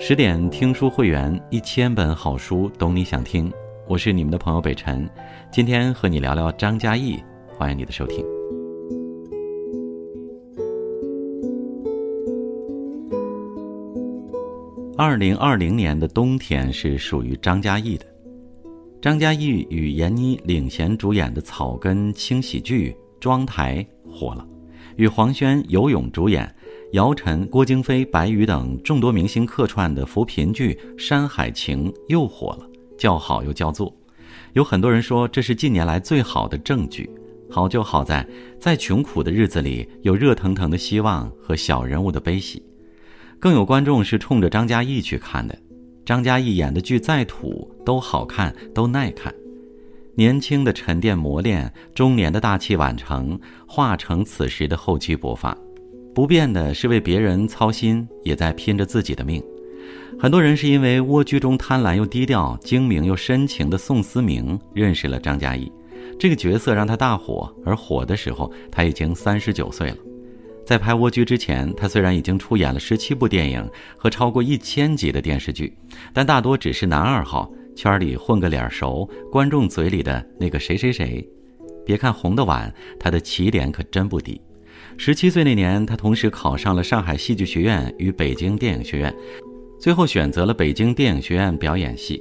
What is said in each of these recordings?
十点听书会员，一千本好书，懂你想听。我是你们的朋友北辰，今天和你聊聊张嘉译，欢迎你的收听。二零二零年的冬天是属于张嘉译的。张嘉译与闫妮领衔主演的草根轻喜剧《妆台》火了，与黄轩、游泳主演。姚晨、郭京飞、白宇等众多明星客串的扶贫剧《山海情》又火了，叫好又叫座。有很多人说这是近年来最好的正剧。好就好在，在穷苦的日子里有热腾腾的希望和小人物的悲喜。更有观众是冲着张嘉译去看的。张嘉译演的剧再土都好看，都耐看。年轻的沉淀磨练，中年的大器晚成，化成此时的厚积薄发。不变的是为别人操心，也在拼着自己的命。很多人是因为蜗居中贪婪又低调、精明又深情的宋思明认识了张嘉译，这个角色让他大火。而火的时候，他已经三十九岁了。在拍《蜗居》之前，他虽然已经出演了十七部电影和超过一千集的电视剧，但大多只是男二号，圈里混个脸熟，观众嘴里的那个谁谁谁。别看红的晚，他的起点可真不低。十七岁那年，他同时考上了上海戏剧学院与北京电影学院，最后选择了北京电影学院表演系。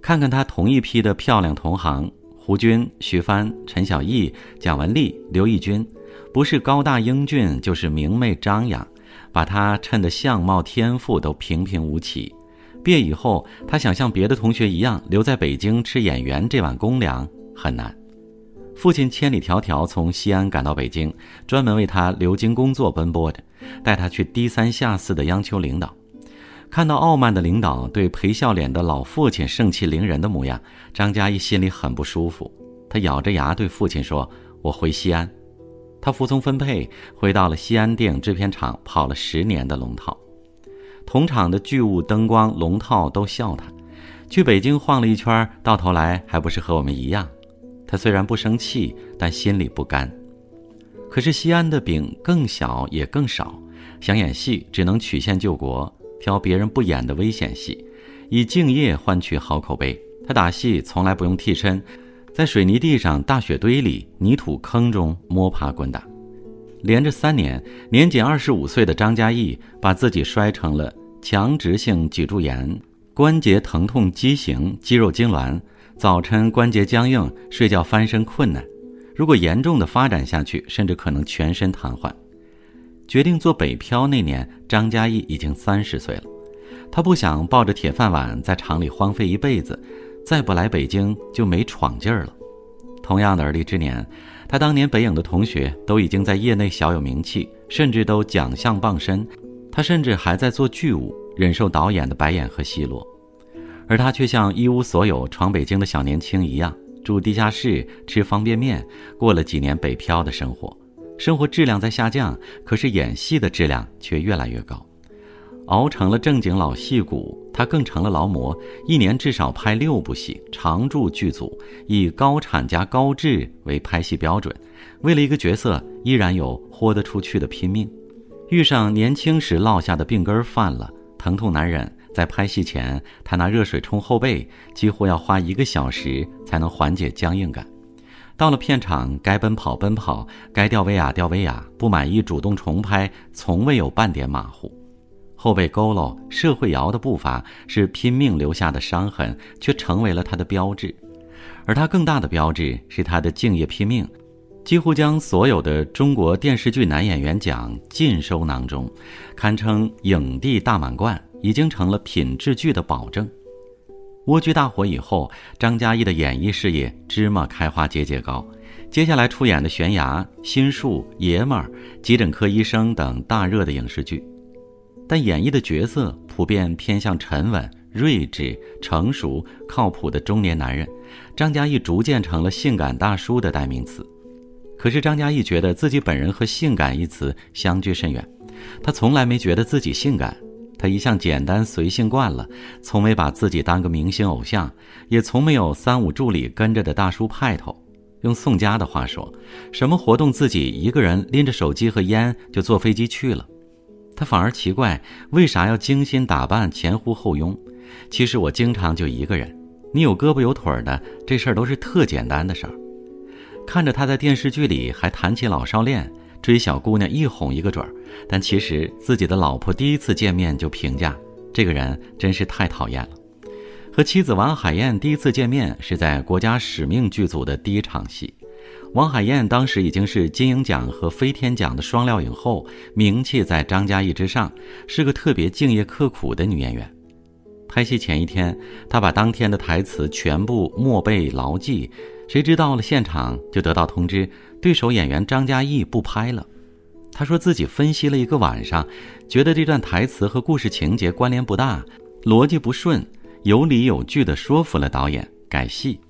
看看他同一批的漂亮同行：胡军、徐帆、陈小艺、蒋雯丽、刘奕君，不是高大英俊，就是明媚张扬，把他衬得相貌天赋都平平无奇。毕业以后，他想像别的同学一样留在北京吃演员这碗公粮很难。父亲千里迢迢从西安赶到北京，专门为他留京工作奔波着，带他去低三下四的央求领导。看到傲慢的领导对陪笑脸的老父亲盛气凌人的模样，张嘉译心里很不舒服。他咬着牙对父亲说：“我回西安。”他服从分配，回到了西安电影制片厂，跑了十年的龙套。同厂的剧务、灯光、龙套都笑他，去北京晃了一圈，到头来还不是和我们一样。他虽然不生气，但心里不甘。可是西安的饼更小也更少，想演戏只能曲线救国，挑别人不演的危险戏，以敬业换取好口碑。他打戏从来不用替身，在水泥地上、大雪堆里、泥土坑中摸爬滚打。连着三年，年仅二十五岁的张嘉译把自己摔成了强直性脊柱炎、关节疼痛畸形、肌肉痉挛。早晨关节僵硬，睡觉翻身困难，如果严重的发展下去，甚至可能全身瘫痪。决定做北漂那年，张嘉译已经三十岁了。他不想抱着铁饭碗在厂里荒废一辈子，再不来北京就没闯劲儿了。同样的而立之年，他当年北影的同学都已经在业内小有名气，甚至都奖项傍身，他甚至还在做剧务，忍受导演的白眼和奚落。而他却像一无所有闯北京的小年轻一样，住地下室，吃方便面，过了几年北漂的生活。生活质量在下降，可是演戏的质量却越来越高。熬成了正经老戏骨，他更成了劳模，一年至少拍六部戏，常驻剧组，以高产加高质为拍戏标准。为了一个角色，依然有豁得出去的拼命。遇上年轻时落下的病根犯了，疼痛难忍。在拍戏前，他拿热水冲后背，几乎要花一个小时才能缓解僵硬感。到了片场，该奔跑奔跑，该吊威亚吊威亚，不满意主动重拍，从未有半点马虎。后背佝偻，社会摇的步伐是拼命留下的伤痕，却成为了他的标志。而他更大的标志是他的敬业拼命，几乎将所有的中国电视剧男演员奖尽收囊中，堪称影帝大满贯。已经成了品质剧的保证。蜗居大火以后，张嘉译的演艺事业芝麻开花节节高。接下来出演的《悬崖》《心术》《爷们儿》《急诊科医生》等大热的影视剧，但演绎的角色普遍偏向沉稳、睿智、成熟、靠谱的中年男人。张嘉译逐渐成了性感大叔的代名词。可是张嘉译觉得自己本人和“性感”一词相距甚远，他从来没觉得自己性感。他一向简单随性惯了，从没把自己当个明星偶像，也从没有三五助理跟着的大叔派头。用宋佳的话说，什么活动自己一个人拎着手机和烟就坐飞机去了。他反而奇怪为啥要精心打扮、前呼后拥。其实我经常就一个人，你有胳膊有腿的，这事儿都是特简单的事儿。看着他在电视剧里还谈起老少恋，追小姑娘一哄一个准儿，但其实自己的老婆第一次见面就评价这个人真是太讨厌了。和妻子王海燕第一次见面是在《国家使命》剧组的第一场戏。王海燕当时已经是金鹰奖和飞天奖的双料影后，名气在张嘉译之上，是个特别敬业刻苦的女演员。拍戏前一天，他把当天的台词全部默背牢记，谁知到了现场就得到通知，对手演员张嘉译不拍了。他说自己分析了一个晚上，觉得这段台词和故事情节关联不大，逻辑不顺，有理有据地说服了导演改戏。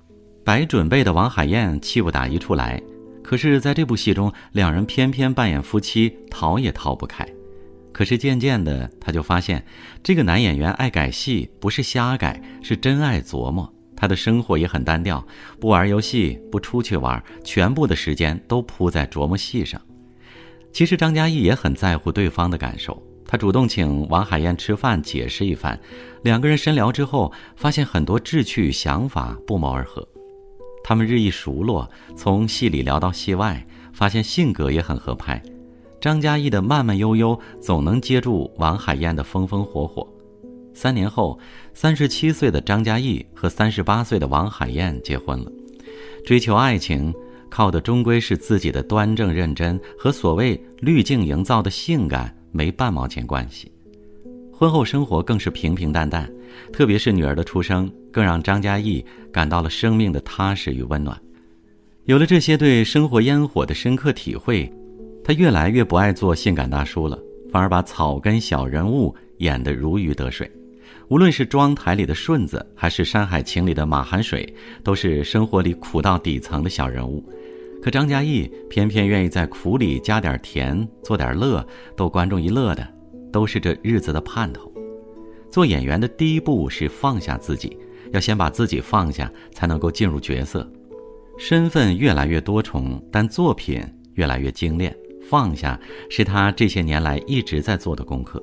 白准备的王海燕气不打一处来，可是在这部戏中，两人偏偏扮演夫妻，逃也逃不开。可是渐渐的，他就发现，这个男演员爱改戏，不是瞎改，是真爱琢磨。他的生活也很单调，不玩游戏，不出去玩，全部的时间都扑在琢磨戏上。其实张嘉译也很在乎对方的感受，他主动请王海燕吃饭，解释一番。两个人深聊之后，发现很多志趣想法不谋而合。他们日益熟络，从戏里聊到戏外，发现性格也很合拍。张嘉译的慢慢悠悠，总能接住王海燕的风风火火。三年后，三十七岁的张嘉译和三十八岁的王海燕结婚了。追求爱情，靠的终归是自己的端正认真，和所谓滤镜营造的性感没半毛钱关系。婚后生活更是平平淡淡，特别是女儿的出生，更让张嘉译感到了生命的踏实与温暖。有了这些对生活烟火的深刻体会。他越来越不爱做性感大叔了，反而把草根小人物演得如鱼得水。无论是妆台里的顺子，还是山海情里的马寒水，都是生活里苦到底层的小人物。可张嘉译偏偏愿意在苦里加点甜，做点乐，逗观众一乐的，都是这日子的盼头。做演员的第一步是放下自己，要先把自己放下，才能够进入角色。身份越来越多重，但作品越来越精炼。放下是他这些年来一直在做的功课。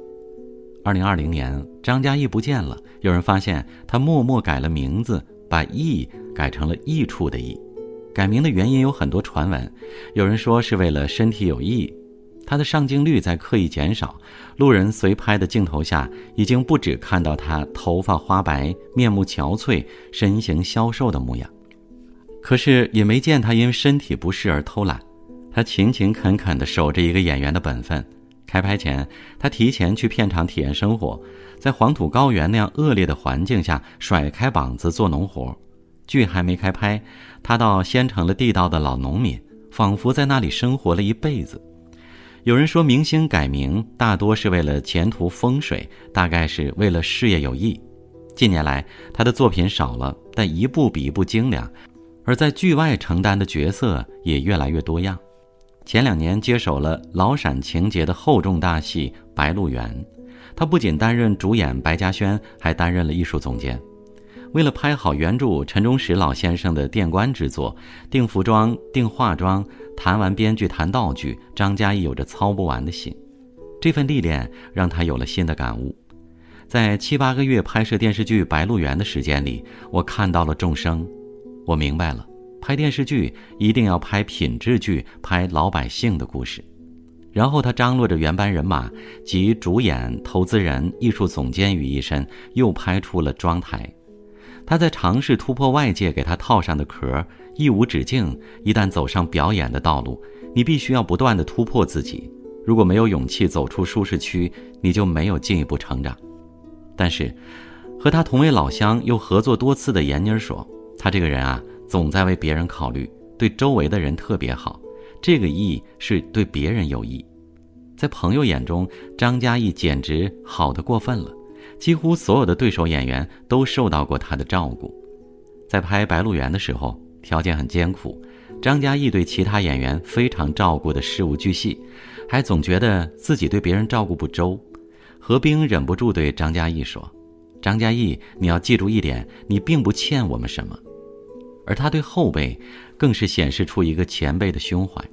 二零二零年，张嘉译不见了，有人发现他默默改了名字，把“译”改成了“益处”的“益”。改名的原因有很多传闻，有人说是为了身体有益。他的上镜率在刻意减少，路人随拍的镜头下，已经不止看到他头发花白、面目憔悴、身形消瘦的模样，可是也没见他因身体不适而偷懒。他勤勤恳恳地守着一个演员的本分。开拍前，他提前去片场体验生活，在黄土高原那样恶劣的环境下甩开膀子做农活。剧还没开拍，他倒先成了地道的老农民，仿佛在那里生活了一辈子。有人说，明星改名大多是为了前途风水，大概是为了事业有益。近年来，他的作品少了，但一部比一部精良，而在剧外承担的角色也越来越多样。前两年接手了老陕情节的厚重大戏《白鹿原》，他不仅担任主演白嘉轩，还担任了艺术总监。为了拍好原著陈忠实老先生的电观之作，定服装、定化妆，谈完编剧谈道具，张嘉译有着操不完的心。这份历练让他有了新的感悟。在七八个月拍摄电视剧《白鹿原》的时间里，我看到了众生，我明白了。拍电视剧一定要拍品质剧，拍老百姓的故事。然后他张罗着原班人马及主演、投资人、艺术总监于一身，又拍出了妆台。他在尝试突破外界给他套上的壳，一无止境。一旦走上表演的道路，你必须要不断的突破自己。如果没有勇气走出舒适区，你就没有进一步成长。但是，和他同为老乡又合作多次的闫妮说：“他这个人啊。”总在为别人考虑，对周围的人特别好，这个义是对别人有益。在朋友眼中，张嘉译简直好的过分了，几乎所有的对手演员都受到过他的照顾。在拍《白鹿原》的时候，条件很艰苦，张嘉译对其他演员非常照顾的事无巨细，还总觉得自己对别人照顾不周。何冰忍不住对张嘉译说：“张嘉译，你要记住一点，你并不欠我们什么。”而他对后辈，更是显示出一个前辈的胸怀。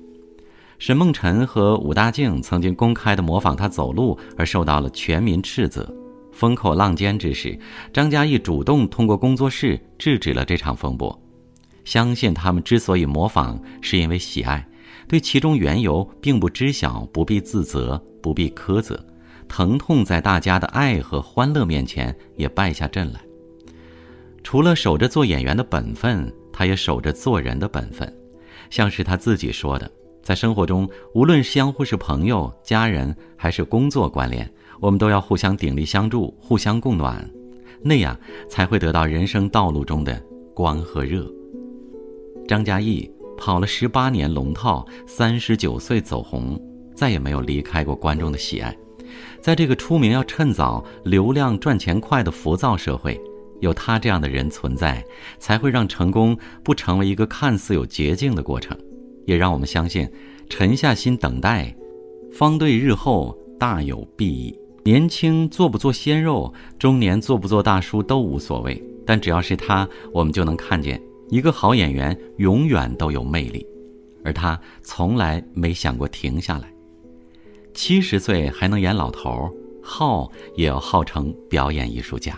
沈梦辰和武大靖曾经公开的模仿他走路，而受到了全民斥责。风口浪尖之时，张嘉译主动通过工作室制止了这场风波。相信他们之所以模仿，是因为喜爱，对其中缘由并不知晓，不必自责，不必苛责。疼痛在大家的爱和欢乐面前也败下阵来。除了守着做演员的本分，他也守着做人的本分。像是他自己说的，在生活中，无论相互是朋友、家人还是工作关联。我们都要互相鼎力相助，互相供暖，那样才会得到人生道路中的光和热。张嘉译跑了十八年龙套，三十九岁走红，再也没有离开过观众的喜爱。在这个出名要趁早、流量赚钱快的浮躁社会，有他这样的人存在，才会让成功不成为一个看似有捷径的过程，也让我们相信，沉下心等待，方对日后大有裨益。年轻做不做鲜肉，中年做不做大叔都无所谓，但只要是他，我们就能看见一个好演员永远都有魅力，而他从来没想过停下来。七十岁还能演老头，号也要号成表演艺术家。